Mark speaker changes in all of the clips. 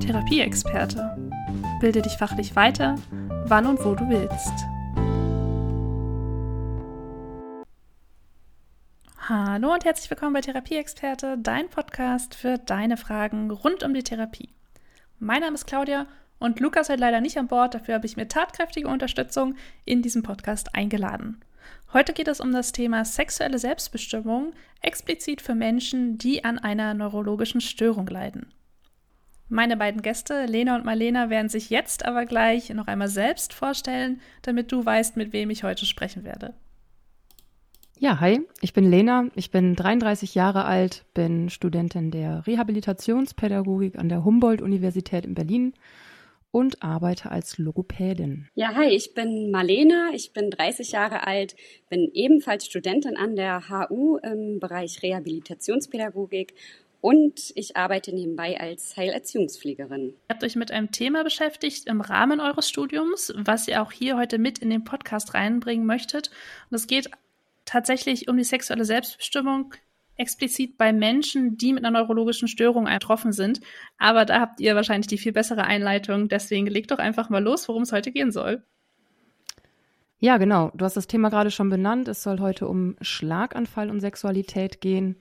Speaker 1: Therapieexperte. Bilde dich fachlich weiter, wann und wo du willst. Hallo und herzlich willkommen bei Therapieexperte, dein Podcast für deine Fragen rund um die Therapie. Mein Name ist Claudia und Lukas ist leider nicht an Bord, dafür habe ich mir tatkräftige Unterstützung in diesem Podcast eingeladen. Heute geht es um das Thema sexuelle Selbstbestimmung, explizit für Menschen, die an einer neurologischen Störung leiden. Meine beiden Gäste, Lena und Marlena, werden sich jetzt aber gleich noch einmal selbst vorstellen, damit du weißt, mit wem ich heute sprechen werde.
Speaker 2: Ja, hi, ich bin Lena, ich bin 33 Jahre alt, bin Studentin der Rehabilitationspädagogik an der Humboldt-Universität in Berlin und arbeite als Logopädin.
Speaker 3: Ja, hi, ich bin Marlena, ich bin 30 Jahre alt, bin ebenfalls Studentin an der HU im Bereich Rehabilitationspädagogik und ich arbeite nebenbei als Heilerziehungspflegerin.
Speaker 1: Ihr habt euch mit einem Thema beschäftigt im Rahmen eures Studiums, was ihr auch hier heute mit in den Podcast reinbringen möchtet. Und es geht tatsächlich um die sexuelle Selbstbestimmung, explizit bei Menschen, die mit einer neurologischen Störung betroffen sind. Aber da habt ihr wahrscheinlich die viel bessere Einleitung. Deswegen legt doch einfach mal los, worum es heute gehen soll.
Speaker 2: Ja, genau. Du hast das Thema gerade schon benannt. Es soll heute um Schlaganfall und Sexualität gehen.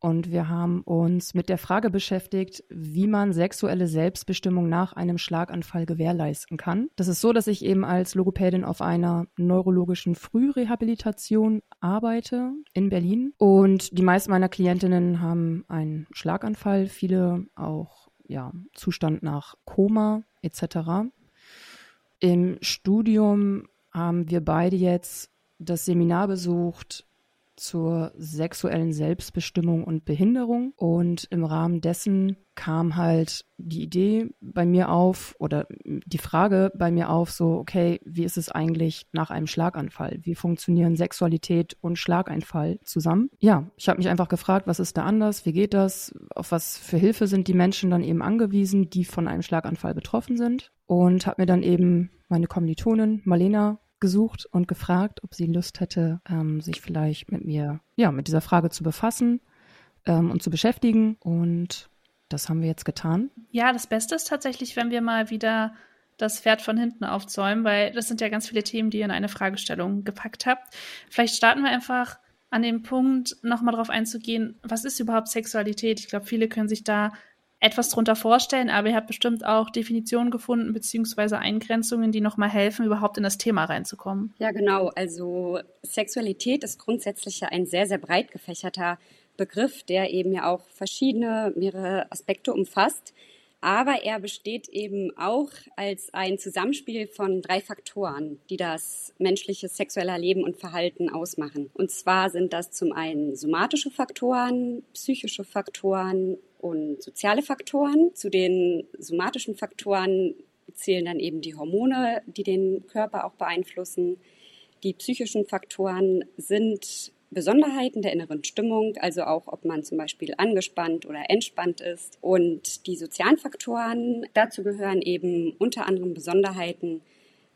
Speaker 2: Und wir haben uns mit der Frage beschäftigt, wie man sexuelle Selbstbestimmung nach einem Schlaganfall gewährleisten kann. Das ist so, dass ich eben als Logopädin auf einer neurologischen Frührehabilitation arbeite in Berlin. Und die meisten meiner Klientinnen haben einen Schlaganfall, viele auch ja, Zustand nach Koma etc. Im Studium haben wir beide jetzt das Seminar besucht zur sexuellen Selbstbestimmung und Behinderung. Und im Rahmen dessen kam halt die Idee bei mir auf oder die Frage bei mir auf, so, okay, wie ist es eigentlich nach einem Schlaganfall? Wie funktionieren Sexualität und Schlaganfall zusammen? Ja, ich habe mich einfach gefragt, was ist da anders? Wie geht das? Auf was für Hilfe sind die Menschen dann eben angewiesen, die von einem Schlaganfall betroffen sind? Und habe mir dann eben meine Kommilitonin Marlena gesucht und gefragt, ob sie Lust hätte, ähm, sich vielleicht mit mir, ja, mit dieser Frage zu befassen ähm, und zu beschäftigen. Und das haben wir jetzt getan.
Speaker 1: Ja, das Beste ist tatsächlich, wenn wir mal wieder das Pferd von hinten aufzäumen, weil das sind ja ganz viele Themen, die ihr in eine Fragestellung gepackt habt. Vielleicht starten wir einfach an dem Punkt, nochmal darauf einzugehen, was ist überhaupt Sexualität? Ich glaube, viele können sich da etwas drunter vorstellen, aber ihr habt bestimmt auch Definitionen gefunden beziehungsweise Eingrenzungen, die nochmal helfen, überhaupt in das Thema reinzukommen.
Speaker 3: Ja, genau. Also Sexualität ist grundsätzlich ein sehr, sehr breit gefächerter Begriff, der eben ja auch verschiedene, mehrere Aspekte umfasst. Aber er besteht eben auch als ein Zusammenspiel von drei Faktoren, die das menschliche sexuelle Leben und Verhalten ausmachen. Und zwar sind das zum einen somatische Faktoren, psychische Faktoren und soziale Faktoren. Zu den somatischen Faktoren zählen dann eben die Hormone, die den Körper auch beeinflussen. Die psychischen Faktoren sind Besonderheiten der inneren Stimmung, also auch ob man zum Beispiel angespannt oder entspannt ist. Und die sozialen Faktoren, dazu gehören eben unter anderem Besonderheiten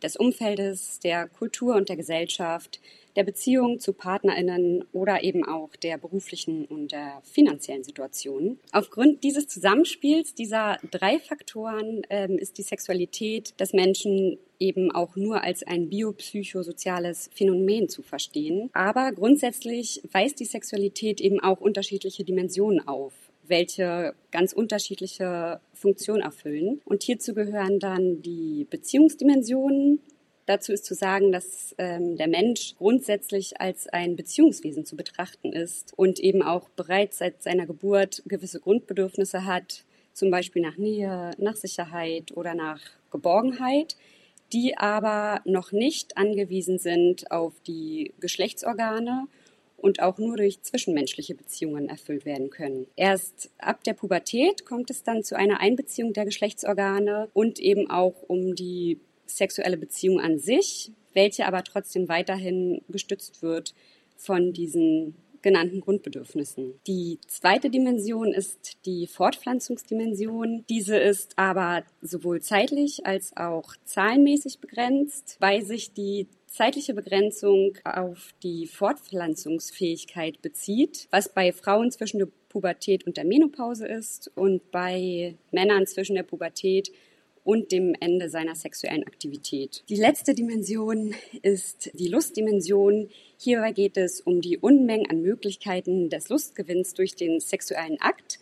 Speaker 3: des Umfeldes, der Kultur und der Gesellschaft, der Beziehung zu PartnerInnen oder eben auch der beruflichen und der finanziellen Situation. Aufgrund dieses Zusammenspiels dieser drei Faktoren ähm, ist die Sexualität des Menschen eben auch nur als ein biopsychosoziales Phänomen zu verstehen. Aber grundsätzlich weist die Sexualität eben auch unterschiedliche Dimensionen auf welche ganz unterschiedliche Funktionen erfüllen. Und hierzu gehören dann die Beziehungsdimensionen, Dazu ist zu sagen, dass ähm, der Mensch grundsätzlich als ein Beziehungswesen zu betrachten ist und eben auch bereits seit seiner Geburt gewisse Grundbedürfnisse hat, zum Beispiel nach Nähe, nach Sicherheit oder nach Geborgenheit, die aber noch nicht angewiesen sind auf die Geschlechtsorgane und auch nur durch zwischenmenschliche Beziehungen erfüllt werden können. Erst ab der Pubertät kommt es dann zu einer Einbeziehung der Geschlechtsorgane und eben auch um die sexuelle Beziehung an sich, welche aber trotzdem weiterhin gestützt wird von diesen genannten Grundbedürfnissen. Die zweite Dimension ist die Fortpflanzungsdimension. Diese ist aber sowohl zeitlich als auch zahlenmäßig begrenzt, weil sich die zeitliche Begrenzung auf die Fortpflanzungsfähigkeit bezieht, was bei Frauen zwischen der Pubertät und der Menopause ist und bei Männern zwischen der Pubertät und dem Ende seiner sexuellen Aktivität. Die letzte Dimension ist die Lustdimension. Hierbei geht es um die Unmengen an Möglichkeiten des Lustgewinns durch den sexuellen Akt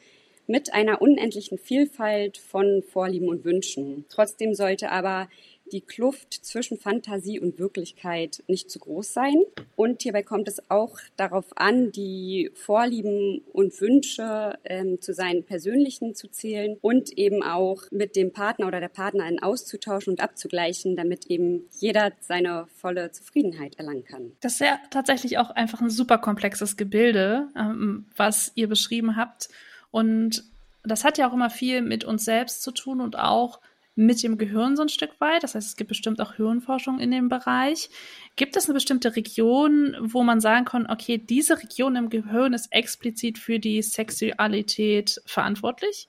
Speaker 3: mit einer unendlichen Vielfalt von Vorlieben und Wünschen. Trotzdem sollte aber die Kluft zwischen Fantasie und Wirklichkeit nicht zu groß sein. Und hierbei kommt es auch darauf an, die Vorlieben und Wünsche ähm, zu seinen persönlichen zu zählen und eben auch mit dem Partner oder der Partnerin auszutauschen und abzugleichen, damit eben jeder seine volle Zufriedenheit erlangen kann.
Speaker 1: Das ist ja tatsächlich auch einfach ein super komplexes Gebilde, ähm, was ihr beschrieben habt. Und das hat ja auch immer viel mit uns selbst zu tun und auch mit dem Gehirn so ein Stück weit. Das heißt, es gibt bestimmt auch Hirnforschung in dem Bereich. Gibt es eine bestimmte Region, wo man sagen kann, okay, diese Region im Gehirn ist explizit für die Sexualität verantwortlich?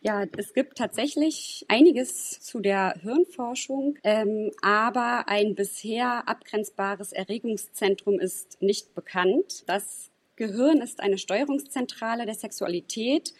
Speaker 3: Ja, es gibt tatsächlich einiges zu der Hirnforschung, ähm, aber ein bisher abgrenzbares Erregungszentrum ist nicht bekannt. Das Gehirn ist eine Steuerungszentrale der Sexualität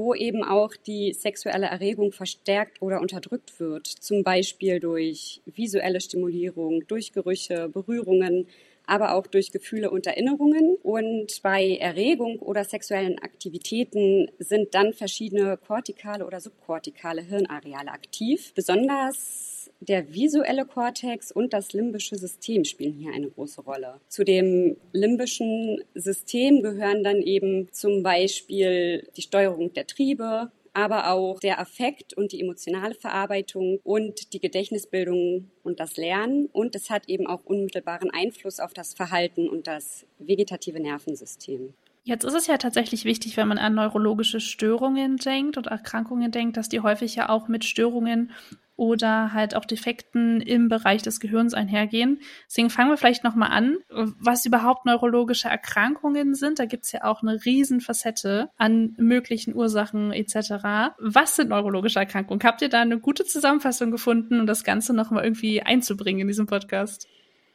Speaker 3: wo eben auch die sexuelle Erregung verstärkt oder unterdrückt wird, zum Beispiel durch visuelle Stimulierung, durch Gerüche, Berührungen, aber auch durch Gefühle und Erinnerungen. Und bei Erregung oder sexuellen Aktivitäten sind dann verschiedene kortikale oder subkortikale Hirnareale aktiv. Besonders der visuelle Kortex und das limbische System spielen hier eine große Rolle. Zu dem limbischen System gehören dann eben zum Beispiel die Steuerung der Triebe, aber auch der Affekt und die emotionale Verarbeitung und die Gedächtnisbildung und das Lernen. Und es hat eben auch unmittelbaren Einfluss auf das Verhalten und das vegetative Nervensystem.
Speaker 1: Jetzt ist es ja tatsächlich wichtig, wenn man an neurologische Störungen denkt und Erkrankungen denkt, dass die häufig ja auch mit Störungen oder halt auch Defekten im Bereich des Gehirns einhergehen. Deswegen fangen wir vielleicht nochmal an, was überhaupt neurologische Erkrankungen sind. Da gibt's ja auch eine Riesenfacette an möglichen Ursachen etc. Was sind neurologische Erkrankungen? Habt ihr da eine gute Zusammenfassung gefunden, um das Ganze nochmal irgendwie einzubringen in diesem Podcast?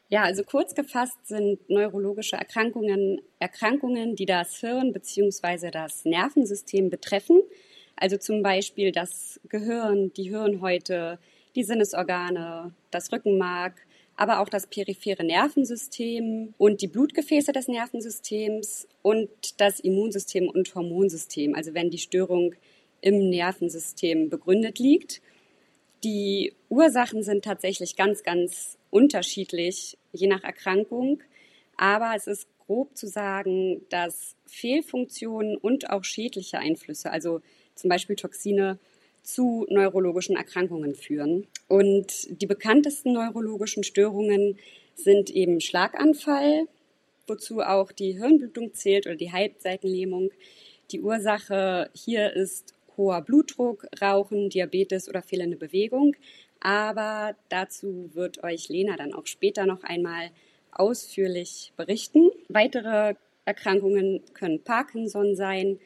Speaker 3: Ja, also kurz gefasst sind neurologische Erkrankungen Erkrankungen, die das Hirn bzw. das Nervensystem betreffen. Also zum Beispiel das Gehirn, die Hirnhäute, die Sinnesorgane, das Rückenmark, aber auch das periphere Nervensystem und die Blutgefäße des Nervensystems und das Immunsystem und Hormonsystem. Also wenn die Störung im Nervensystem begründet liegt. Die Ursachen sind tatsächlich ganz, ganz unterschiedlich, je nach Erkrankung. Aber es ist grob zu sagen, dass Fehlfunktionen und auch schädliche Einflüsse, also zum Beispiel Toxine, zu neurologischen Erkrankungen führen. Und die bekanntesten neurologischen Störungen sind eben Schlaganfall, wozu auch die Hirnblutung zählt oder die Halbseitenlähmung. Die Ursache hier ist hoher Blutdruck, Rauchen, Diabetes oder fehlende Bewegung. Aber dazu wird euch Lena dann auch später noch einmal ausführlich berichten. Weitere Erkrankungen können Parkinson sein,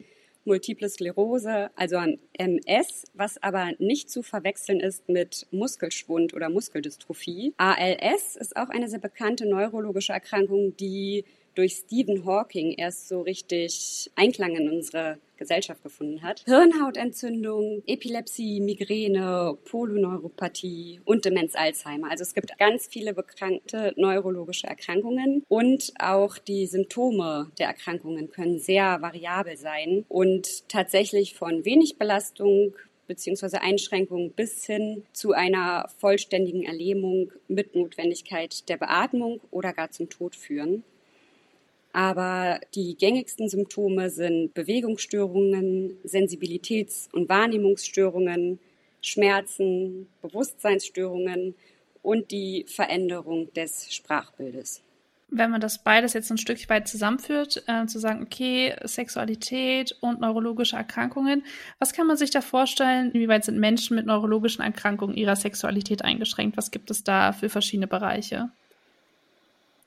Speaker 3: Multiple Sklerose, also ein MS, was aber nicht zu verwechseln ist mit Muskelschwund oder Muskeldystrophie. ALS ist auch eine sehr bekannte neurologische Erkrankung, die durch Stephen Hawking erst so richtig Einklang in unsere Gesellschaft gefunden hat. Hirnhautentzündung, Epilepsie, Migräne, Polyneuropathie und Demenz Alzheimer. Also es gibt ganz viele bekannte neurologische Erkrankungen und auch die Symptome der Erkrankungen können sehr variabel sein und tatsächlich von wenig Belastung beziehungsweise Einschränkungen bis hin zu einer vollständigen Erlähmung mit Notwendigkeit der Beatmung oder gar zum Tod führen. Aber die gängigsten Symptome sind Bewegungsstörungen, Sensibilitäts- und Wahrnehmungsstörungen, Schmerzen, Bewusstseinsstörungen und die Veränderung des Sprachbildes.
Speaker 1: Wenn man das beides jetzt ein Stück weit zusammenführt, äh, zu sagen, okay, Sexualität und neurologische Erkrankungen, was kann man sich da vorstellen? Inwieweit sind Menschen mit neurologischen Erkrankungen ihrer Sexualität eingeschränkt? Was gibt es da für verschiedene Bereiche?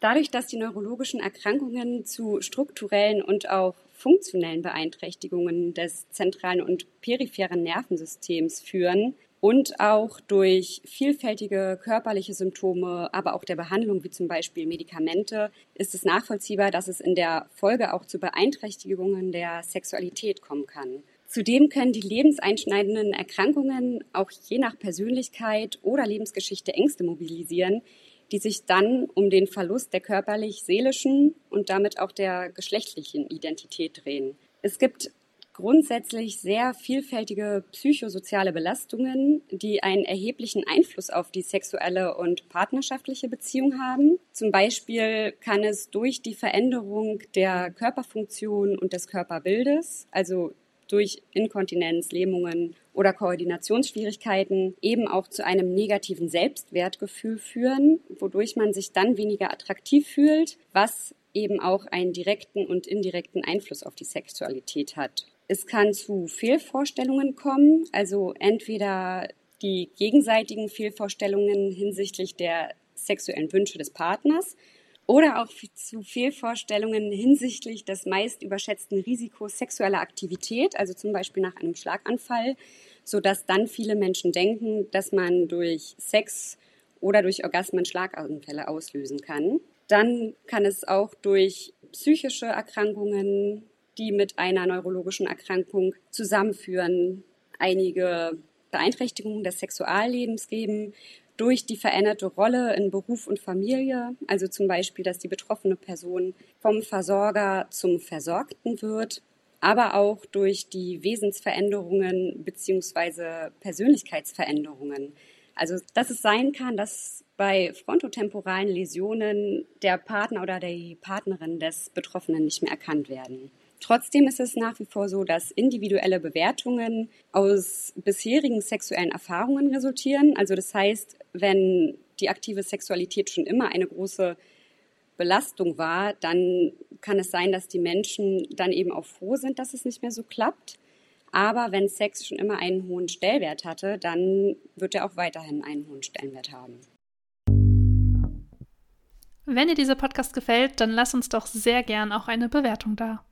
Speaker 3: Dadurch, dass die neurologischen Erkrankungen zu strukturellen und auch funktionellen Beeinträchtigungen des zentralen und peripheren Nervensystems führen, und auch durch vielfältige körperliche Symptome, aber auch der Behandlung, wie zum Beispiel Medikamente, ist es nachvollziehbar, dass es in der Folge auch zu Beeinträchtigungen der Sexualität kommen kann. Zudem können die lebenseinschneidenden Erkrankungen auch je nach Persönlichkeit oder Lebensgeschichte Ängste mobilisieren, die sich dann um den Verlust der körperlich-seelischen und damit auch der geschlechtlichen Identität drehen. Es gibt grundsätzlich sehr vielfältige psychosoziale Belastungen, die einen erheblichen Einfluss auf die sexuelle und partnerschaftliche Beziehung haben. Zum Beispiel kann es durch die Veränderung der Körperfunktion und des Körperbildes, also durch Inkontinenz, Lähmungen oder Koordinationsschwierigkeiten eben auch zu einem negativen Selbstwertgefühl führen, wodurch man sich dann weniger attraktiv fühlt, was eben auch einen direkten und indirekten Einfluss auf die Sexualität hat. Es kann zu Fehlvorstellungen kommen, also entweder die gegenseitigen Fehlvorstellungen hinsichtlich der sexuellen Wünsche des Partners oder auch zu Fehlvorstellungen hinsichtlich des meist überschätzten Risikos sexueller Aktivität, also zum Beispiel nach einem Schlaganfall, so dass dann viele Menschen denken, dass man durch Sex oder durch Orgasmen Schlaganfälle auslösen kann. Dann kann es auch durch psychische Erkrankungen die mit einer neurologischen Erkrankung zusammenführen, einige Beeinträchtigungen des Sexuallebens geben durch die veränderte Rolle in Beruf und Familie, also zum Beispiel, dass die betroffene Person vom Versorger zum Versorgten wird, aber auch durch die Wesensveränderungen beziehungsweise Persönlichkeitsveränderungen. Also, dass es sein kann, dass bei frontotemporalen Läsionen der Partner oder die Partnerin des Betroffenen nicht mehr erkannt werden. Trotzdem ist es nach wie vor so, dass individuelle Bewertungen aus bisherigen sexuellen Erfahrungen resultieren. Also das heißt, wenn die aktive Sexualität schon immer eine große Belastung war, dann kann es sein, dass die Menschen dann eben auch froh sind, dass es nicht mehr so klappt. Aber wenn Sex schon immer einen hohen Stellwert hatte, dann wird er auch weiterhin einen hohen Stellenwert haben.
Speaker 1: Wenn dir dieser Podcast gefällt, dann lass uns doch sehr gern auch eine Bewertung da.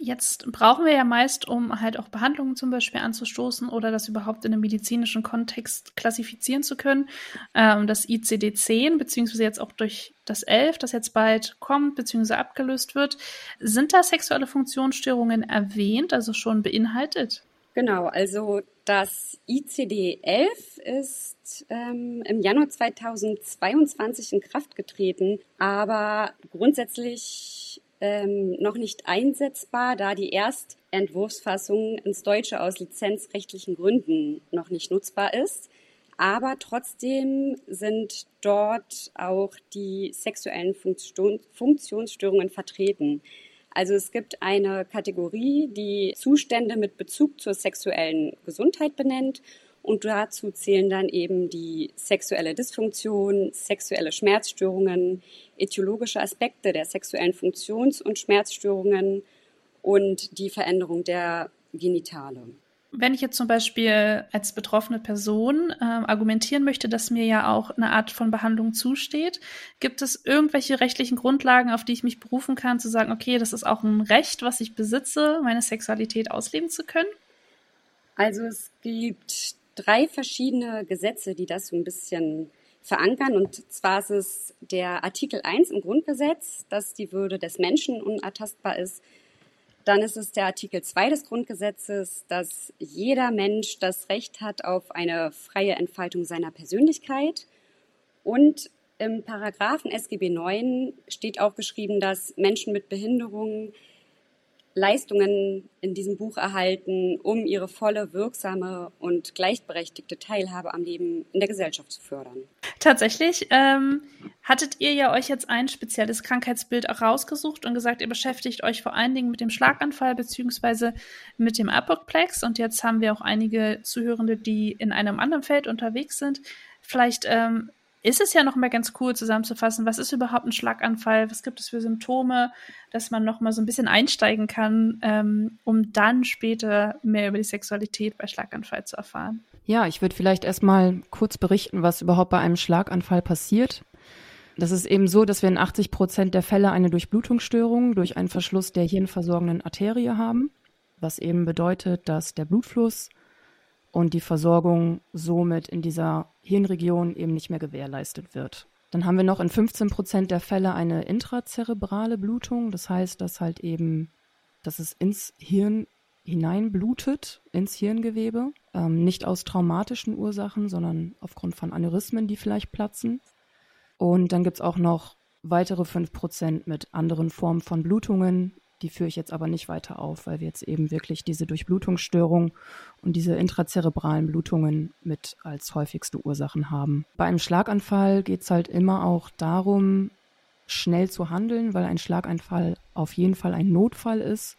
Speaker 1: Jetzt brauchen wir ja meist, um halt auch Behandlungen zum Beispiel anzustoßen oder das überhaupt in einem medizinischen Kontext klassifizieren zu können, ähm, das ICD-10, beziehungsweise jetzt auch durch das 11, das jetzt bald kommt, beziehungsweise abgelöst wird. Sind da sexuelle Funktionsstörungen erwähnt, also schon beinhaltet?
Speaker 3: Genau, also das ICD-11 ist ähm, im Januar 2022 in Kraft getreten, aber grundsätzlich ähm, noch nicht einsetzbar, da die Erstentwurfsfassung ins Deutsche aus lizenzrechtlichen Gründen noch nicht nutzbar ist. Aber trotzdem sind dort auch die sexuellen Funktion Funktionsstörungen vertreten. Also es gibt eine Kategorie, die Zustände mit Bezug zur sexuellen Gesundheit benennt und dazu zählen dann eben die sexuelle Dysfunktion, sexuelle Schmerzstörungen, etiologische Aspekte der sexuellen Funktions- und Schmerzstörungen und die Veränderung der Genitale.
Speaker 1: Wenn ich jetzt zum Beispiel als betroffene Person äh, argumentieren möchte, dass mir ja auch eine Art von Behandlung zusteht, gibt es irgendwelche rechtlichen Grundlagen, auf die ich mich berufen kann, zu sagen, okay, das ist auch ein Recht, was ich besitze, meine Sexualität ausleben zu können?
Speaker 3: Also es gibt drei verschiedene Gesetze, die das so ein bisschen verankern. Und zwar ist es der Artikel 1 im Grundgesetz, dass die Würde des Menschen unantastbar ist. Dann ist es der Artikel 2 des Grundgesetzes, dass jeder Mensch das Recht hat auf eine freie Entfaltung seiner Persönlichkeit. Und im Paragraphen SGB 9 steht auch geschrieben, dass Menschen mit Behinderungen Leistungen in diesem Buch erhalten, um ihre volle, wirksame und gleichberechtigte Teilhabe am Leben in der Gesellschaft zu fördern.
Speaker 1: Tatsächlich ähm, hattet ihr ja euch jetzt ein spezielles Krankheitsbild auch rausgesucht und gesagt, ihr beschäftigt euch vor allen Dingen mit dem Schlaganfall beziehungsweise mit dem Apoplex und jetzt haben wir auch einige Zuhörende, die in einem anderen Feld unterwegs sind. Vielleicht ähm, ist es ja noch mal ganz cool zusammenzufassen, was ist überhaupt ein Schlaganfall, was gibt es für Symptome, dass man noch mal so ein bisschen einsteigen kann, ähm, um dann später mehr über die Sexualität bei Schlaganfall zu erfahren.
Speaker 2: Ja, ich würde vielleicht erstmal kurz berichten, was überhaupt bei einem Schlaganfall passiert. Das ist eben so, dass wir in 80 Prozent der Fälle eine Durchblutungsstörung durch einen Verschluss der hirnversorgenden Arterie haben. was eben bedeutet, dass der Blutfluss und die Versorgung somit in dieser Hirnregion eben nicht mehr gewährleistet wird. Dann haben wir noch in 15 Prozent der Fälle eine intrazerebrale Blutung. Das heißt, dass halt eben, dass es ins Hirn hineinblutet, ins Hirngewebe. Ähm, nicht aus traumatischen Ursachen, sondern aufgrund von Aneurysmen, die vielleicht platzen. Und dann gibt es auch noch weitere 5 Prozent mit anderen Formen von Blutungen, die führe ich jetzt aber nicht weiter auf, weil wir jetzt eben wirklich diese Durchblutungsstörung und diese intrazerebralen Blutungen mit als häufigste Ursachen haben. Bei einem Schlaganfall geht es halt immer auch darum, schnell zu handeln, weil ein Schlaganfall auf jeden Fall ein Notfall ist.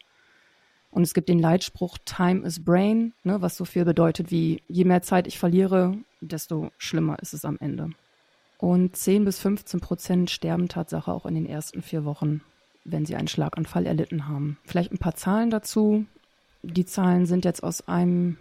Speaker 2: Und es gibt den Leitspruch Time is Brain, ne, was so viel bedeutet wie, je mehr Zeit ich verliere, desto schlimmer ist es am Ende. Und 10 bis 15 Prozent sterben Tatsache auch in den ersten vier Wochen wenn sie einen Schlaganfall erlitten haben. Vielleicht ein paar Zahlen dazu. Die Zahlen sind jetzt aus einem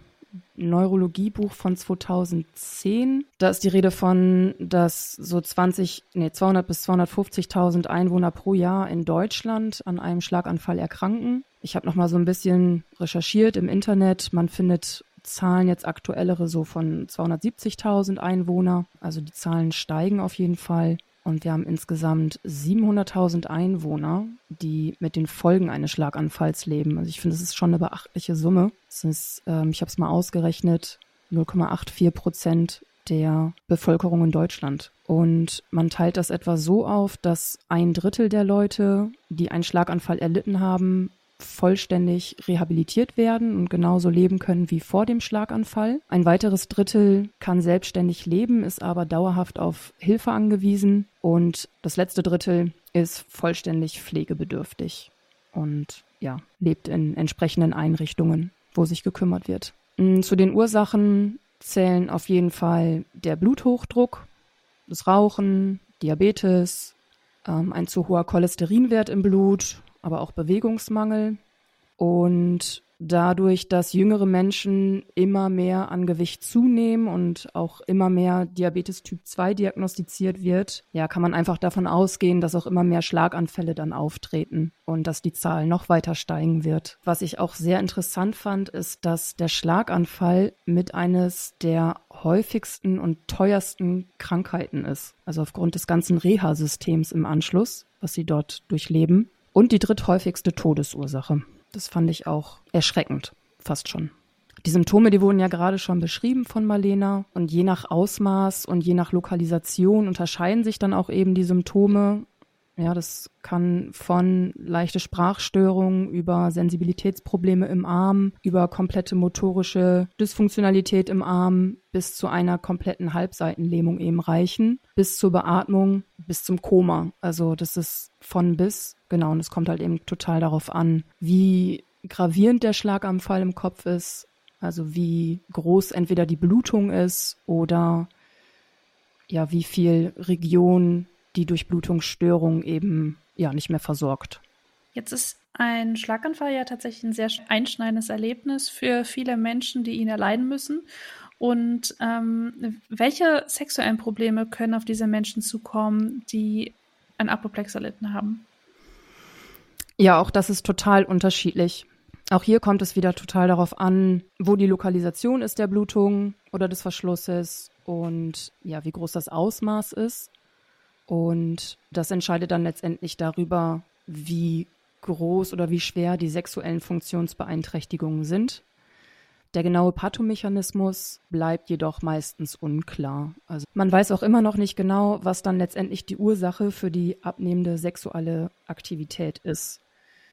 Speaker 2: Neurologiebuch von 2010. Da ist die Rede von, dass so 20, nee, 200 bis 250.000 Einwohner pro Jahr in Deutschland an einem Schlaganfall erkranken. Ich habe noch mal so ein bisschen recherchiert im Internet. Man findet Zahlen jetzt aktuellere so von 270.000 Einwohner. Also die Zahlen steigen auf jeden Fall. Und wir haben insgesamt 700.000 Einwohner, die mit den Folgen eines Schlaganfalls leben. Also ich finde, das ist schon eine beachtliche Summe. Ist, ähm, ich habe es mal ausgerechnet, 0,84 Prozent der Bevölkerung in Deutschland. Und man teilt das etwa so auf, dass ein Drittel der Leute, die einen Schlaganfall erlitten haben, vollständig rehabilitiert werden und genauso leben können wie vor dem Schlaganfall. Ein weiteres Drittel kann selbstständig leben, ist aber dauerhaft auf Hilfe angewiesen. Und das letzte Drittel ist vollständig pflegebedürftig und ja, lebt in entsprechenden Einrichtungen, wo sich gekümmert wird. Mm, zu den Ursachen zählen auf jeden Fall der Bluthochdruck, das Rauchen, Diabetes, ähm, ein zu hoher Cholesterinwert im Blut, aber auch Bewegungsmangel. Und dadurch, dass jüngere Menschen immer mehr an Gewicht zunehmen und auch immer mehr Diabetes Typ 2 diagnostiziert wird, ja, kann man einfach davon ausgehen, dass auch immer mehr Schlaganfälle dann auftreten und dass die Zahl noch weiter steigen wird. Was ich auch sehr interessant fand, ist, dass der Schlaganfall mit eines der häufigsten und teuersten Krankheiten ist. Also aufgrund des ganzen Reha-Systems im Anschluss, was sie dort durchleben. Und die dritthäufigste Todesursache. Das fand ich auch erschreckend, fast schon. Die Symptome, die wurden ja gerade schon beschrieben von Marlena und je nach Ausmaß und je nach Lokalisation unterscheiden sich dann auch eben die Symptome. Ja, das kann von leichte Sprachstörungen über Sensibilitätsprobleme im Arm, über komplette motorische Dysfunktionalität im Arm bis zu einer kompletten Halbseitenlähmung eben reichen, bis zur Beatmung, bis zum Koma. Also das ist von bis, genau, und es kommt halt eben total darauf an, wie gravierend der Schlaganfall im Kopf ist, also wie groß entweder die Blutung ist oder ja, wie viel Region die Durchblutungsstörung eben ja nicht mehr versorgt.
Speaker 1: Jetzt ist ein Schlaganfall ja tatsächlich ein sehr einschneidendes Erlebnis für viele Menschen, die ihn erleiden müssen. Und ähm, welche sexuellen Probleme können auf diese Menschen zukommen, die ein Apoplex erlitten haben?
Speaker 2: Ja, auch das ist total unterschiedlich. Auch hier kommt es wieder total darauf an, wo die Lokalisation ist der Blutung oder des Verschlusses und ja, wie groß das Ausmaß ist. Und das entscheidet dann letztendlich darüber, wie groß oder wie schwer die sexuellen Funktionsbeeinträchtigungen sind. Der genaue Pathomechanismus bleibt jedoch meistens unklar. Also man weiß auch immer noch nicht genau, was dann letztendlich die Ursache für die abnehmende sexuelle Aktivität ist.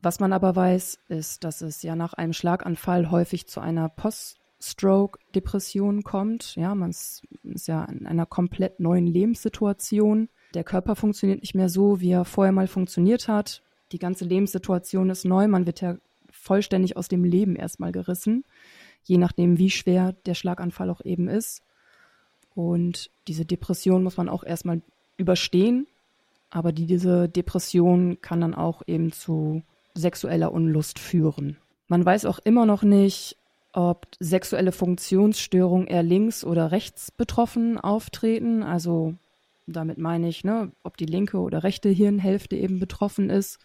Speaker 2: Was man aber weiß, ist, dass es ja nach einem Schlaganfall häufig zu einer Post-Stroke-Depression kommt. Ja, man ist, ist ja in einer komplett neuen Lebenssituation. Der Körper funktioniert nicht mehr so, wie er vorher mal funktioniert hat. Die ganze Lebenssituation ist neu. Man wird ja vollständig aus dem Leben erstmal gerissen, je nachdem, wie schwer der Schlaganfall auch eben ist. Und diese Depression muss man auch erstmal überstehen. Aber diese Depression kann dann auch eben zu sexueller Unlust führen. Man weiß auch immer noch nicht, ob sexuelle Funktionsstörungen eher links oder rechts betroffen auftreten. Also damit meine ich, ne, ob die linke oder rechte Hirnhälfte eben betroffen ist.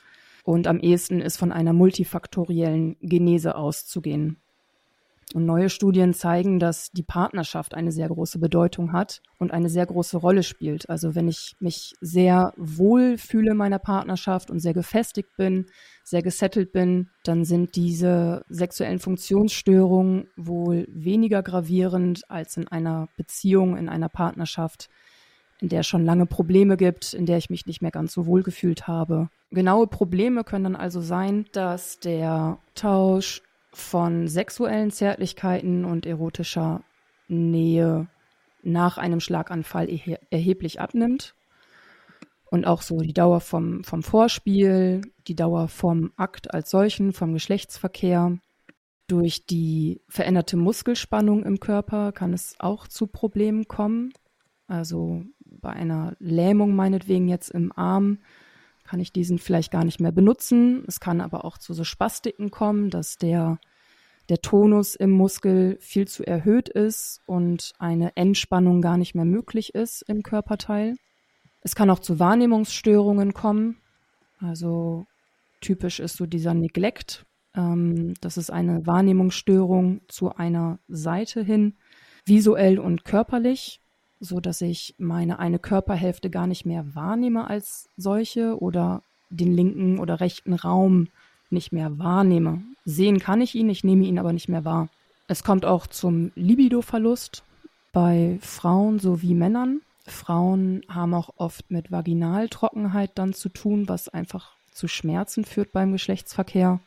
Speaker 2: Und am ehesten ist von einer multifaktoriellen Genese auszugehen. Und neue Studien zeigen, dass die Partnerschaft eine sehr große Bedeutung hat und eine sehr große Rolle spielt. Also wenn ich mich sehr wohl fühle in meiner Partnerschaft und sehr gefestigt bin, sehr gesettelt bin, dann sind diese sexuellen Funktionsstörungen wohl weniger gravierend als in einer Beziehung, in einer Partnerschaft, in der es schon lange Probleme gibt, in der ich mich nicht mehr ganz so wohl gefühlt habe. Genaue Probleme können dann also sein, dass der Tausch von sexuellen Zärtlichkeiten und erotischer Nähe nach einem Schlaganfall erheblich abnimmt. Und auch so die Dauer vom, vom Vorspiel, die Dauer vom Akt als solchen, vom Geschlechtsverkehr. Durch die veränderte Muskelspannung im Körper kann es auch zu Problemen kommen. Also bei einer Lähmung meinetwegen jetzt im Arm kann ich diesen vielleicht gar nicht mehr benutzen. Es kann aber auch zu so Spastiken kommen, dass der, der Tonus im Muskel viel zu erhöht ist und eine Entspannung gar nicht mehr möglich ist im Körperteil. Es kann auch zu Wahrnehmungsstörungen kommen. Also typisch ist so dieser Neglect. Ähm, das ist eine Wahrnehmungsstörung zu einer Seite hin, visuell und körperlich so dass ich meine eine Körperhälfte gar nicht mehr wahrnehme als solche oder den linken oder rechten Raum nicht mehr wahrnehme. Sehen kann ich ihn, ich nehme ihn aber nicht mehr wahr. Es kommt auch zum Libido-Verlust bei Frauen sowie Männern. Frauen haben auch oft mit Vaginaltrockenheit dann zu tun, was einfach zu Schmerzen führt beim Geschlechtsverkehr,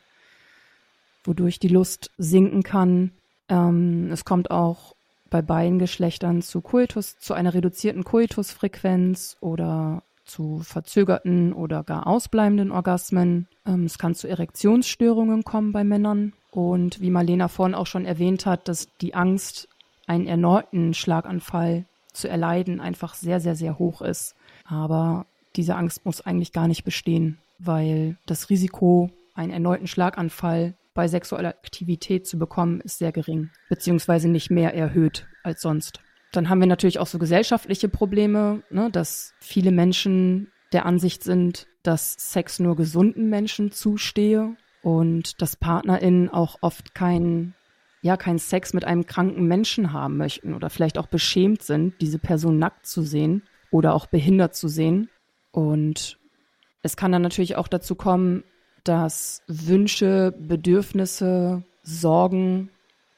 Speaker 2: wodurch die Lust sinken kann. Ähm, es kommt auch bei beiden Geschlechtern zu Coitus, zu einer reduzierten Coitusfrequenz oder zu verzögerten oder gar ausbleibenden Orgasmen. Ähm, es kann zu Erektionsstörungen kommen bei Männern. Und wie Marlena vorhin auch schon erwähnt hat, dass die Angst, einen erneuten Schlaganfall zu erleiden, einfach sehr, sehr, sehr hoch ist. Aber diese Angst muss eigentlich gar nicht bestehen, weil das Risiko, einen erneuten Schlaganfall bei sexueller Aktivität zu bekommen, ist sehr gering, beziehungsweise nicht mehr erhöht als sonst. Dann haben wir natürlich auch so gesellschaftliche Probleme, ne, dass viele Menschen der Ansicht sind, dass Sex nur gesunden Menschen zustehe und dass PartnerInnen auch oft keinen ja, keinen Sex mit einem kranken Menschen haben möchten oder vielleicht auch beschämt sind, diese Person nackt zu sehen oder auch behindert zu sehen. Und es kann dann natürlich auch dazu kommen, dass Wünsche, Bedürfnisse, Sorgen,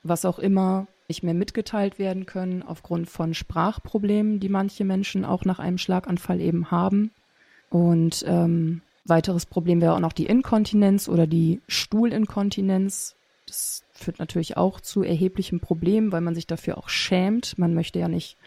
Speaker 2: was auch immer, nicht mehr mitgeteilt werden können aufgrund von Sprachproblemen, die manche Menschen auch nach einem Schlaganfall eben haben. Und ähm, weiteres Problem wäre auch noch die Inkontinenz oder die Stuhlinkontinenz. Das führt natürlich auch zu erheblichen Problemen, weil man sich dafür auch schämt. Man möchte ja nicht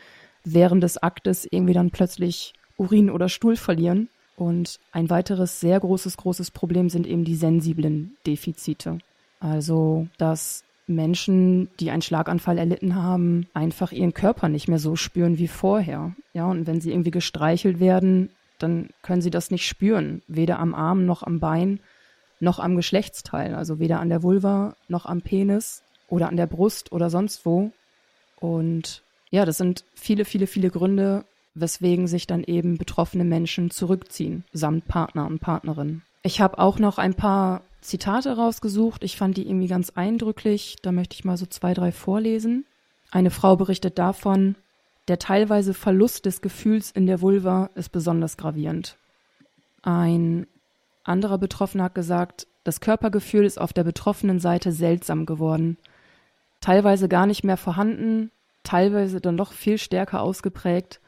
Speaker 2: während des Aktes irgendwie dann plötzlich Urin oder Stuhl verlieren. Und ein weiteres sehr großes, großes Problem sind eben die sensiblen Defizite. Also, dass Menschen, die einen Schlaganfall erlitten haben, einfach ihren Körper nicht mehr so spüren wie vorher. Ja, und wenn sie irgendwie gestreichelt werden, dann können sie das nicht spüren. Weder am Arm noch am Bein noch am Geschlechtsteil. Also weder an der Vulva noch am Penis oder an der Brust oder sonst wo. Und ja, das sind viele, viele, viele Gründe, weswegen sich dann eben betroffene Menschen zurückziehen, samt Partner und Partnerin. Ich habe auch noch ein paar Zitate rausgesucht. Ich fand die irgendwie ganz eindrücklich. Da möchte ich mal so zwei, drei vorlesen. Eine Frau berichtet davon, der teilweise Verlust des Gefühls in der Vulva ist besonders gravierend. Ein anderer Betroffener hat gesagt, das Körpergefühl ist auf der betroffenen Seite seltsam geworden. Teilweise gar nicht mehr vorhanden, teilweise dann doch viel stärker ausgeprägt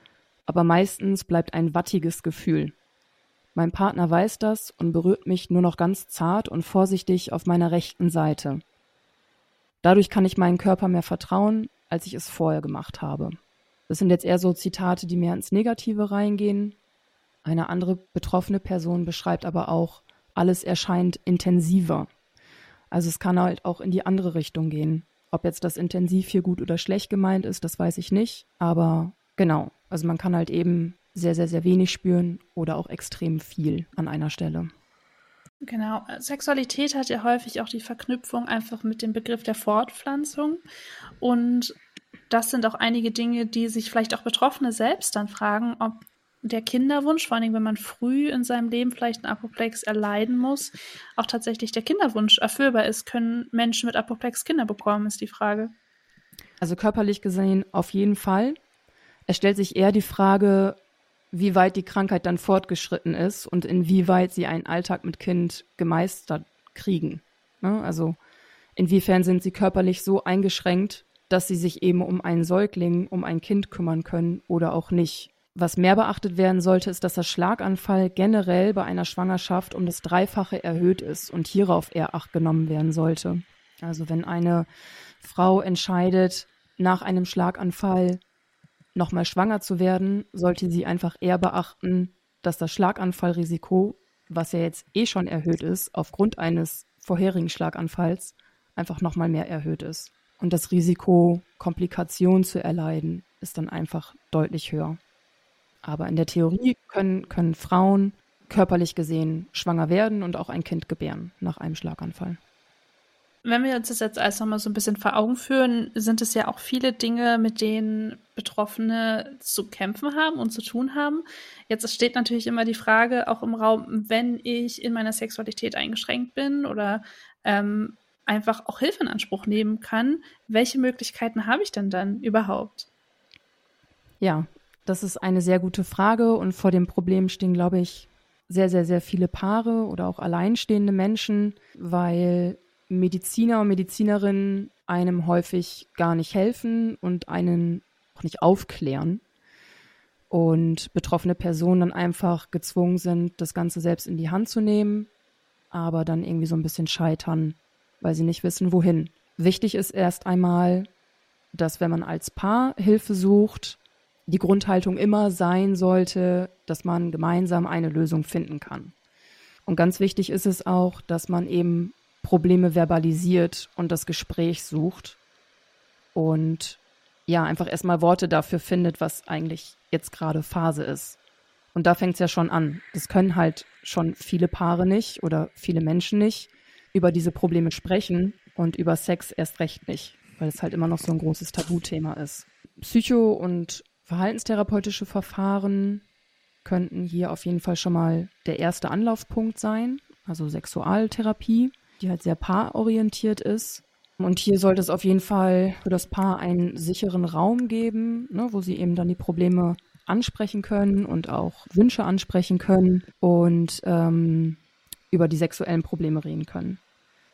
Speaker 2: aber meistens bleibt ein wattiges Gefühl. Mein Partner weiß das und berührt mich nur noch ganz zart und vorsichtig auf meiner rechten Seite. Dadurch kann ich meinen Körper mehr vertrauen, als ich es vorher gemacht habe. Das sind jetzt eher so Zitate, die mehr ins Negative reingehen. Eine andere betroffene Person beschreibt aber auch, alles erscheint intensiver. Also es kann halt auch in die andere Richtung gehen. Ob jetzt das intensiv hier gut oder schlecht gemeint ist, das weiß ich nicht. Aber genau, also man kann halt eben sehr, sehr, sehr wenig spüren oder auch extrem viel an einer Stelle.
Speaker 1: Genau. Sexualität hat ja häufig auch die Verknüpfung einfach mit dem Begriff der Fortpflanzung. Und das sind auch einige Dinge, die sich vielleicht auch Betroffene selbst dann fragen, ob der Kinderwunsch, vor allem wenn man früh in seinem Leben vielleicht einen Apoplex erleiden muss, auch tatsächlich der Kinderwunsch erfüllbar ist. Können Menschen mit Apoplex Kinder bekommen, ist die Frage.
Speaker 2: Also körperlich gesehen auf jeden Fall. Es stellt sich eher die Frage, wie weit die Krankheit dann fortgeschritten ist und inwieweit sie einen Alltag mit Kind gemeistert kriegen. Ne? Also inwiefern sind sie körperlich so eingeschränkt, dass sie sich eben um einen Säugling, um ein Kind kümmern können oder auch nicht. Was mehr beachtet werden sollte, ist, dass der Schlaganfall generell bei einer Schwangerschaft um das Dreifache erhöht ist und hierauf eher Acht genommen werden sollte. Also wenn eine Frau entscheidet, nach einem Schlaganfall nochmal schwanger zu werden, sollte sie einfach eher beachten, dass das Schlaganfallrisiko, was ja jetzt eh schon erhöht ist, aufgrund eines vorherigen Schlaganfalls, einfach nochmal mehr erhöht ist. Und das Risiko, Komplikationen zu erleiden, ist dann einfach deutlich höher. Aber in der Theorie können, können Frauen körperlich gesehen schwanger werden und auch ein Kind gebären nach einem Schlaganfall.
Speaker 1: Wenn wir uns das jetzt alles nochmal so ein bisschen vor Augen führen, sind es ja auch viele Dinge, mit denen Betroffene zu kämpfen haben und zu tun haben. Jetzt steht natürlich immer die Frage auch im Raum, wenn ich in meiner Sexualität eingeschränkt bin oder ähm, einfach auch Hilfe in Anspruch nehmen kann, welche Möglichkeiten habe ich denn dann überhaupt?
Speaker 2: Ja, das ist eine sehr gute Frage und vor dem Problem stehen, glaube ich, sehr, sehr, sehr viele Paare oder auch alleinstehende Menschen, weil Mediziner und Medizinerinnen einem häufig gar nicht helfen und einen auch nicht aufklären und betroffene Personen dann einfach gezwungen sind, das Ganze selbst in die Hand zu nehmen, aber dann irgendwie so ein bisschen scheitern, weil sie nicht wissen, wohin. Wichtig ist erst einmal, dass wenn man als Paar Hilfe sucht, die Grundhaltung immer sein sollte, dass man gemeinsam eine Lösung finden kann. Und ganz wichtig ist es auch, dass man eben Probleme verbalisiert und das Gespräch sucht und ja, einfach erstmal Worte dafür findet, was eigentlich jetzt gerade Phase ist. Und da fängt es ja schon an. Das können halt schon viele Paare nicht oder viele Menschen nicht über diese Probleme sprechen und über Sex erst recht nicht, weil es halt immer noch so ein großes Tabuthema ist. Psycho- und verhaltenstherapeutische Verfahren könnten hier auf jeden Fall schon mal der erste Anlaufpunkt sein, also Sexualtherapie, die halt sehr paarorientiert ist. Und hier sollte es auf jeden Fall für das Paar einen sicheren Raum geben, ne, wo sie eben dann die Probleme ansprechen können und auch Wünsche ansprechen können und ähm, über die sexuellen Probleme reden können.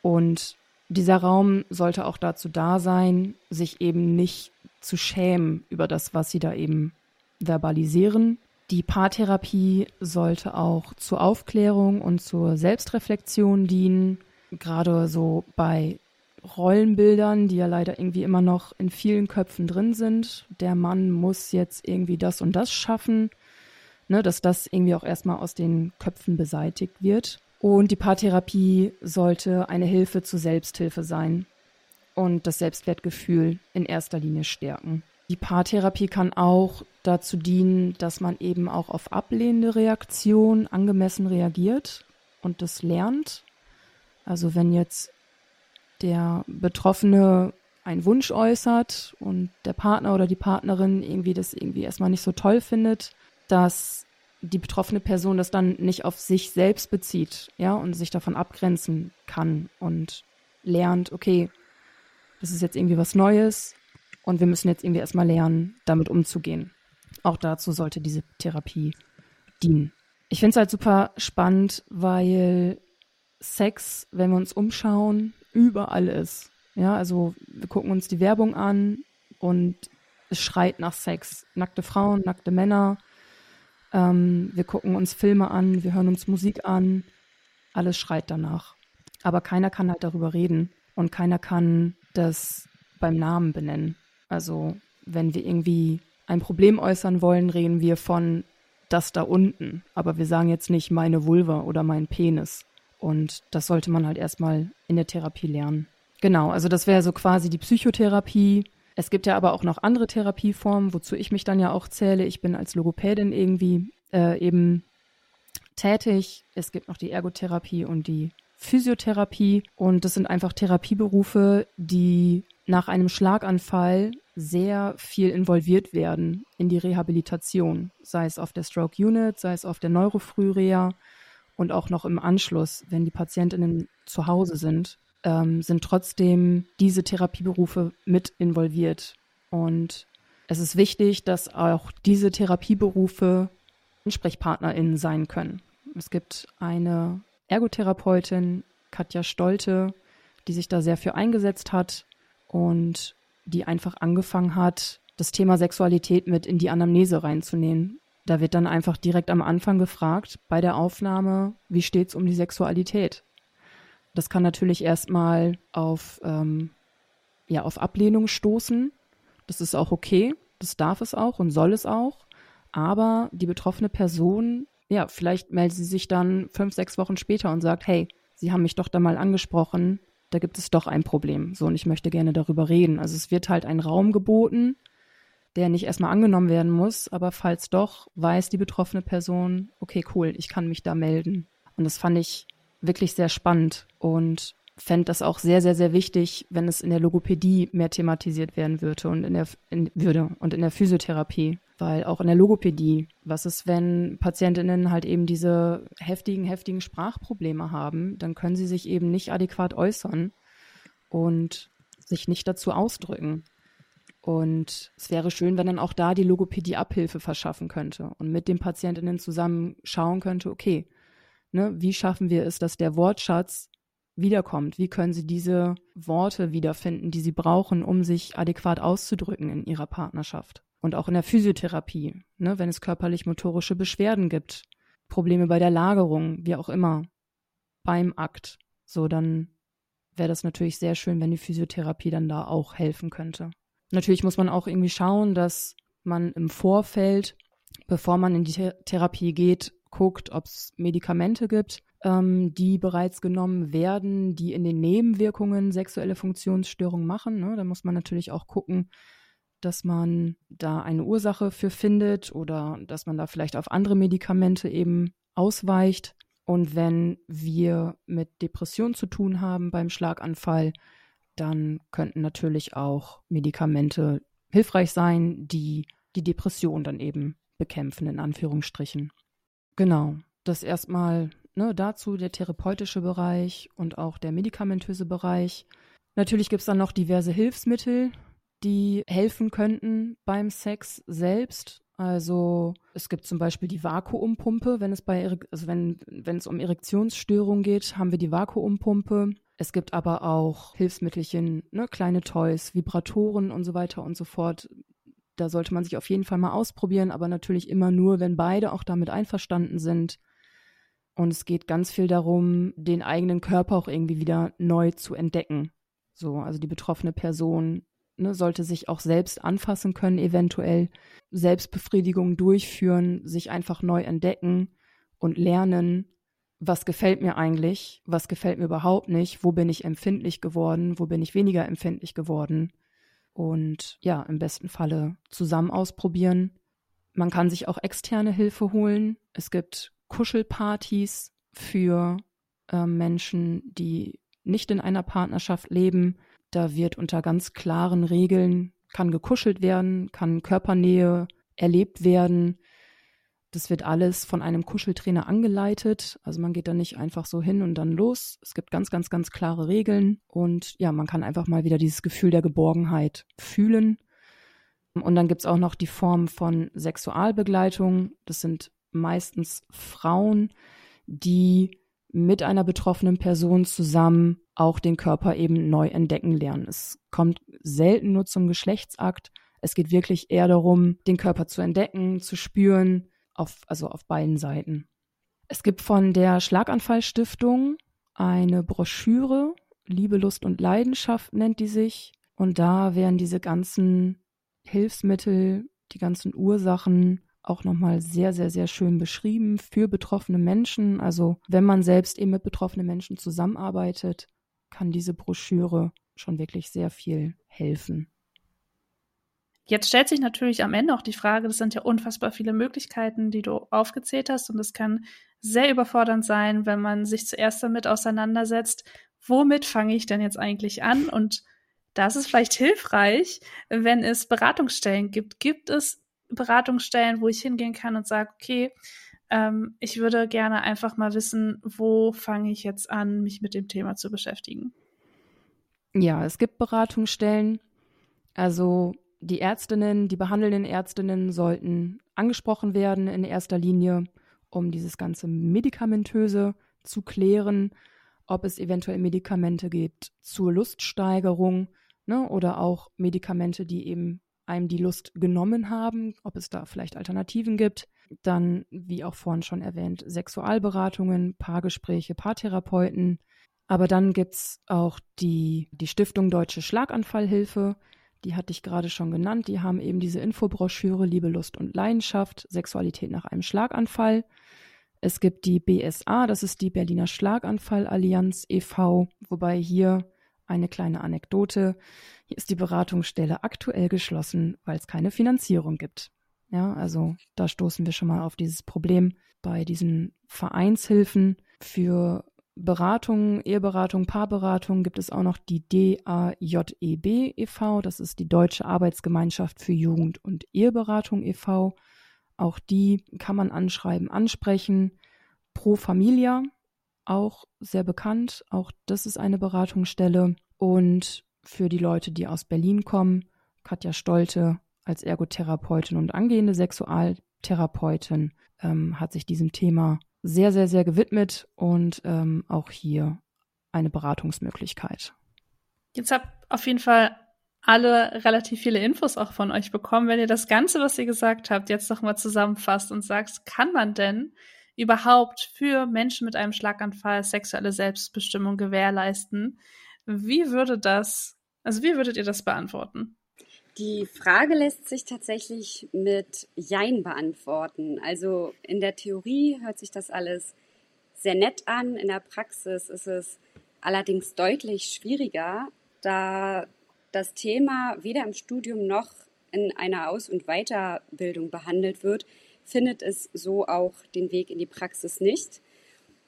Speaker 2: Und dieser Raum sollte auch dazu da sein, sich eben nicht zu schämen über das, was sie da eben verbalisieren. Die Paartherapie sollte auch zur Aufklärung und zur Selbstreflexion dienen, gerade so bei Rollenbildern, die ja leider irgendwie immer noch in vielen Köpfen drin sind. Der Mann muss jetzt irgendwie das und das schaffen, ne, dass das irgendwie auch erstmal aus den Köpfen beseitigt wird. Und die Paartherapie sollte eine Hilfe zur Selbsthilfe sein und das Selbstwertgefühl in erster Linie stärken. Die Paartherapie kann auch dazu dienen, dass man eben auch auf ablehnende Reaktionen angemessen reagiert und das lernt. Also wenn jetzt der Betroffene einen Wunsch äußert und der Partner oder die Partnerin irgendwie das irgendwie erstmal nicht so toll findet, dass die betroffene Person das dann nicht auf sich selbst bezieht, ja, und sich davon abgrenzen kann und lernt, okay, das ist jetzt irgendwie was Neues und wir müssen jetzt irgendwie erstmal lernen, damit umzugehen. Auch dazu sollte diese Therapie dienen. Ich finde es halt super spannend, weil Sex, wenn wir uns umschauen, überall ist. Ja, also wir gucken uns die Werbung an und es schreit nach Sex. Nackte Frauen, nackte Männer, ähm, wir gucken uns Filme an, wir hören uns Musik an, alles schreit danach. Aber keiner kann halt darüber reden und keiner kann das beim Namen benennen. Also wenn wir irgendwie ein Problem äußern wollen, reden wir von das da unten. Aber wir sagen jetzt nicht meine Vulva oder mein Penis. Und das sollte man halt erstmal in der Therapie lernen. Genau, also das wäre so quasi die Psychotherapie, es gibt ja aber auch noch andere Therapieformen, wozu ich mich dann ja auch zähle. Ich bin als Logopädin irgendwie äh, eben tätig. Es gibt noch die Ergotherapie und die Physiotherapie. Und das sind einfach Therapieberufe, die nach einem Schlaganfall sehr viel involviert werden in die Rehabilitation, sei es auf der Stroke Unit, sei es auf der Neurofrühreha und auch noch im Anschluss, wenn die Patientinnen zu Hause sind, ähm, sind trotzdem diese Therapieberufe mit involviert. Und es ist wichtig, dass auch diese Therapieberufe AnsprechpartnerInnen sein können. Es gibt eine Ergotherapeutin, Katja Stolte, die sich da sehr für eingesetzt hat und die einfach angefangen hat, das Thema Sexualität mit in die Anamnese reinzunehmen. Da wird dann einfach direkt am Anfang gefragt, bei der Aufnahme, wie steht es um die Sexualität? Das kann natürlich erstmal auf, ähm, ja, auf Ablehnung stoßen. Das ist auch okay. Das darf es auch und soll es auch. Aber die betroffene Person, ja, vielleicht meldet sie sich dann fünf, sechs Wochen später und sagt, hey, Sie haben mich doch da mal angesprochen, da gibt es doch ein Problem. So, und ich möchte gerne darüber reden. Also es wird halt ein Raum geboten, der nicht erstmal angenommen werden muss, aber falls doch, weiß die betroffene Person, okay, cool, ich kann mich da melden. Und das fand ich wirklich sehr spannend und fände das auch sehr, sehr, sehr wichtig, wenn es in der Logopädie mehr thematisiert werden würde und in der in, würde und in der Physiotherapie. Weil auch in der Logopädie, was ist, wenn Patientinnen halt eben diese heftigen, heftigen Sprachprobleme haben, dann können sie sich eben nicht adäquat äußern und sich nicht dazu ausdrücken. Und es wäre schön, wenn dann auch da die Logopädie Abhilfe verschaffen könnte und mit den Patientinnen zusammen schauen könnte, okay, ne, wie schaffen wir es, dass der Wortschatz wiederkommt? Wie können sie diese Worte wiederfinden, die sie brauchen, um sich adäquat auszudrücken in ihrer Partnerschaft? Und auch in der Physiotherapie, ne, wenn es körperlich-motorische Beschwerden gibt, Probleme bei der Lagerung, wie auch immer, beim Akt, so dann wäre das natürlich sehr schön, wenn die Physiotherapie dann da auch helfen könnte. Natürlich muss man auch irgendwie schauen, dass man im Vorfeld, bevor man in die Therapie geht, guckt, ob es Medikamente gibt, ähm, die bereits genommen werden, die in den Nebenwirkungen sexuelle Funktionsstörungen machen. Ne? Da muss man natürlich auch gucken, dass man da eine Ursache für findet oder dass man da vielleicht auf andere Medikamente eben ausweicht. Und wenn wir mit Depression zu tun haben beim Schlaganfall, dann könnten natürlich auch Medikamente hilfreich sein, die die Depression dann eben bekämpfen, in Anführungsstrichen. Genau, das erstmal ne, dazu der therapeutische Bereich und auch der medikamentöse Bereich. Natürlich gibt es dann noch diverse Hilfsmittel, die helfen könnten beim Sex selbst. Also es gibt zum Beispiel die Vakuumpumpe, wenn es bei also wenn, wenn es um Erektionsstörungen geht, haben wir die Vakuumpumpe. Es gibt aber auch Hilfsmittelchen, ne, kleine Toys, Vibratoren und so weiter und so fort, da sollte man sich auf jeden Fall mal ausprobieren, aber natürlich immer nur, wenn beide auch damit einverstanden sind. Und es geht ganz viel darum, den eigenen Körper auch irgendwie wieder neu zu entdecken. So, also die betroffene Person ne, sollte sich auch selbst anfassen können, eventuell Selbstbefriedigung durchführen, sich einfach neu entdecken und lernen, was gefällt mir eigentlich, was gefällt mir überhaupt nicht, wo bin ich empfindlich geworden, wo bin ich weniger empfindlich geworden und ja, im besten Falle zusammen ausprobieren. Man kann sich auch externe Hilfe holen. Es gibt Kuschelpartys für äh, Menschen, die nicht in einer Partnerschaft leben. Da wird unter ganz klaren Regeln, kann gekuschelt werden, kann Körpernähe erlebt werden. Das wird alles von einem Kuscheltrainer angeleitet. Also man geht da nicht einfach so hin und dann los. Es gibt ganz, ganz, ganz klare Regeln und ja, man kann einfach mal wieder dieses Gefühl der Geborgenheit fühlen. Und dann gibt es auch noch die Form von Sexualbegleitung. Das sind meistens Frauen, die mit einer betroffenen Person zusammen auch den Körper eben neu entdecken lernen. Es kommt selten nur zum Geschlechtsakt. Es geht wirklich eher darum, den Körper zu entdecken, zu spüren, auf, also auf beiden Seiten. Es gibt von der Schlaganfallstiftung eine Broschüre, Liebe, Lust und Leidenschaft nennt die sich. Und da werden diese ganzen Hilfsmittel, die ganzen Ursachen auch nochmal sehr, sehr, sehr schön beschrieben für betroffene Menschen. Also wenn man selbst eben mit betroffenen Menschen zusammenarbeitet, kann diese Broschüre schon wirklich sehr viel helfen.
Speaker 1: Jetzt stellt sich natürlich am Ende auch die Frage, das sind ja unfassbar viele Möglichkeiten, die du aufgezählt hast und es kann sehr überfordernd sein, wenn man sich zuerst damit auseinandersetzt, womit fange ich denn jetzt eigentlich an und Da ist es vielleicht hilfreich, wenn es Beratungsstellen gibt. Gibt es Beratungsstellen, wo ich hingehen kann und sage, okay, ähm, ich würde gerne einfach mal wissen, wo fange ich jetzt an, mich mit dem Thema zu beschäftigen?
Speaker 2: Ja, es gibt Beratungsstellen. Also die Ärztinnen, die behandelnden Ärztinnen sollten angesprochen werden in erster Linie, um dieses ganze Medikamentöse zu klären, ob es eventuell Medikamente gibt zur Luststeigerung ne, oder auch Medikamente, die eben einem die Lust genommen haben, ob es da vielleicht Alternativen gibt. Dann, wie auch vorhin schon erwähnt, Sexualberatungen, Paargespräche, Paartherapeuten. Aber dann gibt es auch die, die Stiftung Deutsche Schlaganfallhilfe. Die hatte ich gerade schon genannt. Die haben eben diese Infobroschüre Liebe, Lust und Leidenschaft, Sexualität nach einem Schlaganfall. Es gibt die BSA, das ist die Berliner Schlaganfallallianz e.V., wobei hier eine kleine Anekdote. Hier ist die Beratungsstelle aktuell geschlossen, weil es keine Finanzierung gibt. Ja, also da stoßen wir schon mal auf dieses Problem bei diesen Vereinshilfen für Beratung, Eheberatung, Paarberatung gibt es auch noch die DAJEB e.V., das ist die Deutsche Arbeitsgemeinschaft für Jugend- und Eheberatung e.V. Auch die kann man anschreiben, ansprechen. Pro Familia, auch sehr bekannt, auch das ist eine Beratungsstelle. Und für die Leute, die aus Berlin kommen, Katja Stolte als Ergotherapeutin und angehende Sexualtherapeutin ähm, hat sich diesem Thema sehr, sehr, sehr gewidmet und ähm, auch hier eine Beratungsmöglichkeit.
Speaker 1: Jetzt habt auf jeden Fall alle relativ viele Infos auch von euch bekommen. Wenn ihr das Ganze, was ihr gesagt habt, jetzt nochmal zusammenfasst und sagt, kann man denn überhaupt für Menschen mit einem Schlaganfall sexuelle Selbstbestimmung gewährleisten? Wie würde das, also wie würdet ihr das beantworten?
Speaker 3: Die Frage lässt sich tatsächlich mit Jein beantworten. Also in der Theorie hört sich das alles sehr nett an. In der Praxis ist es allerdings deutlich schwieriger, da das Thema weder im Studium noch in einer Aus- und Weiterbildung behandelt wird, findet es so auch den Weg in die Praxis nicht.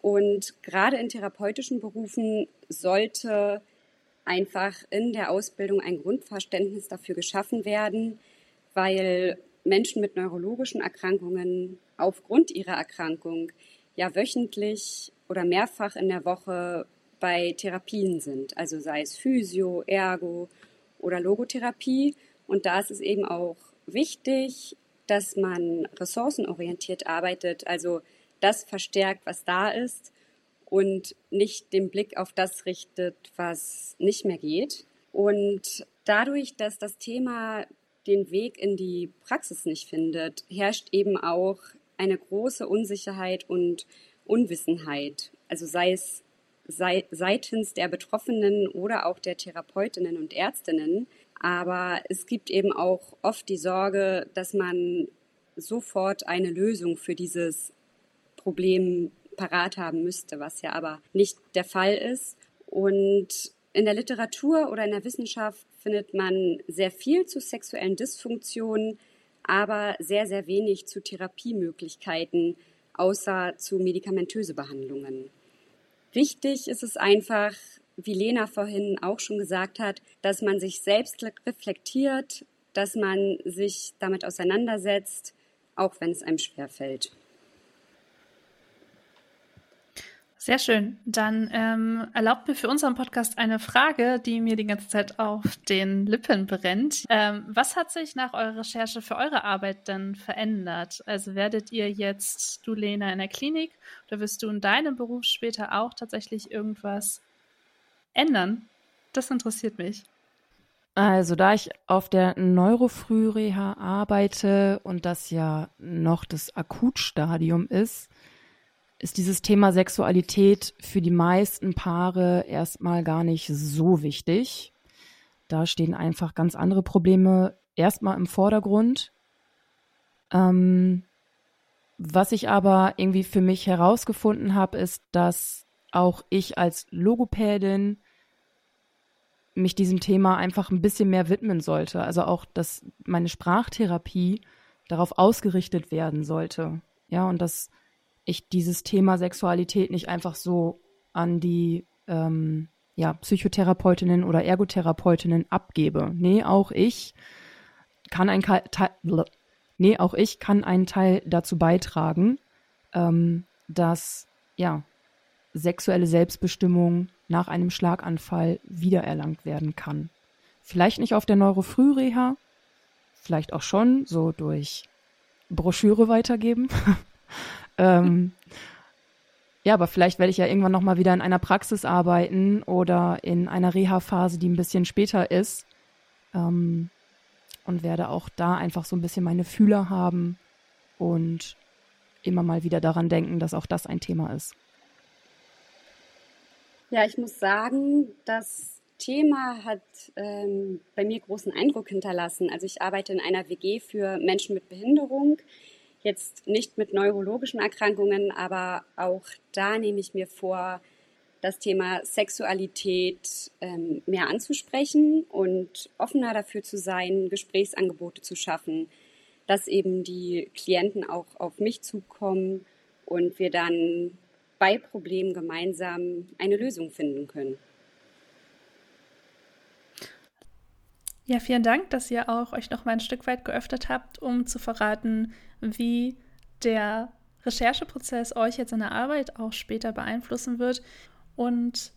Speaker 3: Und gerade in therapeutischen Berufen sollte einfach in der Ausbildung ein Grundverständnis dafür geschaffen werden, weil Menschen mit neurologischen Erkrankungen aufgrund ihrer Erkrankung ja wöchentlich oder mehrfach in der Woche bei Therapien sind, also sei es Physio, Ergo oder Logotherapie. Und da ist es eben auch wichtig, dass man ressourcenorientiert arbeitet, also das verstärkt, was da ist und nicht den Blick auf das richtet, was nicht mehr geht. Und dadurch, dass das Thema den Weg in die Praxis nicht findet, herrscht eben auch eine große Unsicherheit und Unwissenheit. Also sei es sei, seitens der Betroffenen oder auch der Therapeutinnen und Ärztinnen. Aber es gibt eben auch oft die Sorge, dass man sofort eine Lösung für dieses Problem parat haben müsste, was ja aber nicht der Fall ist. Und in der Literatur oder in der Wissenschaft findet man sehr viel zu sexuellen Dysfunktionen, aber sehr, sehr wenig zu Therapiemöglichkeiten, außer zu medikamentöse Behandlungen. Wichtig ist es einfach, wie Lena vorhin auch schon gesagt hat, dass man sich selbst reflektiert, dass man sich damit auseinandersetzt, auch wenn es einem schwerfällt.
Speaker 1: Sehr schön. Dann ähm, erlaubt mir für unseren Podcast eine Frage, die mir die ganze Zeit auf den Lippen brennt. Ähm, was hat sich nach eurer Recherche für eure Arbeit denn verändert? Also werdet ihr jetzt, du Lena, in der Klinik oder wirst du in deinem Beruf später auch tatsächlich irgendwas ändern? Das interessiert mich.
Speaker 2: Also, da ich auf der Neurofrühreha arbeite und das ja noch das Akutstadium ist, ist dieses Thema Sexualität für die meisten Paare erstmal gar nicht so wichtig. Da stehen einfach ganz andere Probleme erstmal im Vordergrund. Ähm, was ich aber irgendwie für mich herausgefunden habe, ist, dass auch ich als Logopädin mich diesem Thema einfach ein bisschen mehr widmen sollte. Also auch, dass meine Sprachtherapie darauf ausgerichtet werden sollte. Ja, und dass ich dieses Thema Sexualität nicht einfach so an die, ähm, ja, Psychotherapeutinnen oder Ergotherapeutinnen abgebe. Nee, auch ich kann ein Teil, nee, auch ich kann einen Teil dazu beitragen, ähm, dass ja sexuelle Selbstbestimmung nach einem Schlaganfall wiedererlangt werden kann. Vielleicht nicht auf der Neurofrühreha, vielleicht auch schon so durch Broschüre weitergeben. ähm, ja, aber vielleicht werde ich ja irgendwann noch mal wieder in einer Praxis arbeiten oder in einer Reha-Phase, die ein bisschen später ist. Ähm, und werde auch da einfach so ein bisschen meine Fühler haben und immer mal wieder daran denken, dass auch das ein Thema ist.
Speaker 3: Ja, ich muss sagen, das Thema hat ähm, bei mir großen Eindruck hinterlassen. Also ich arbeite in einer WG für Menschen mit Behinderung, jetzt nicht mit neurologischen Erkrankungen, aber auch da nehme ich mir vor, das Thema Sexualität ähm, mehr anzusprechen und offener dafür zu sein, Gesprächsangebote zu schaffen, dass eben die Klienten auch auf mich zukommen und wir dann bei Problemen gemeinsam eine Lösung finden können.
Speaker 1: Ja, vielen Dank, dass ihr auch euch noch mal ein Stück weit geöffnet habt, um zu verraten, wie der Rechercheprozess euch jetzt in der Arbeit auch später beeinflussen wird. Und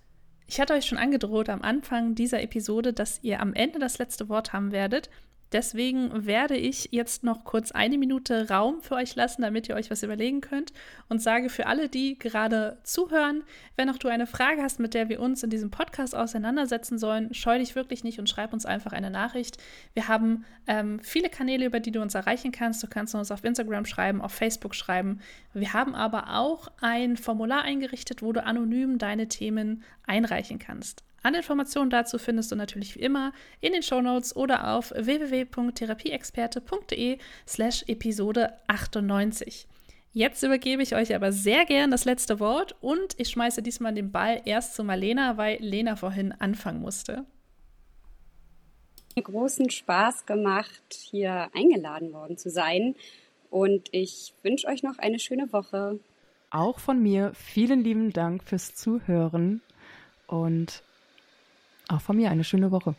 Speaker 1: ich hatte euch schon angedroht am Anfang dieser Episode, dass ihr am Ende das letzte Wort haben werdet. Deswegen werde ich jetzt noch kurz eine Minute Raum für euch lassen, damit ihr euch was überlegen könnt und sage für alle, die gerade zuhören, wenn auch du eine Frage hast, mit der wir uns in diesem Podcast auseinandersetzen sollen, scheu dich wirklich nicht und schreib uns einfach eine Nachricht. Wir haben ähm, viele Kanäle, über die du uns erreichen kannst. Du kannst uns auf Instagram schreiben, auf Facebook schreiben. Wir haben aber auch ein Formular eingerichtet, wo du anonym deine Themen einreichen kannst. Alle Informationen dazu findest du natürlich wie immer in den Shownotes oder auf www.therapieexperte.de slash Episode 98. Jetzt übergebe ich euch aber sehr gern das letzte Wort und ich schmeiße diesmal den Ball erst zu Marlena, weil Lena vorhin anfangen musste.
Speaker 3: Mir großen Spaß gemacht, hier eingeladen worden zu sein und ich wünsche euch noch eine schöne Woche.
Speaker 2: Auch von mir vielen lieben Dank fürs Zuhören und auch von mir eine schöne Woche.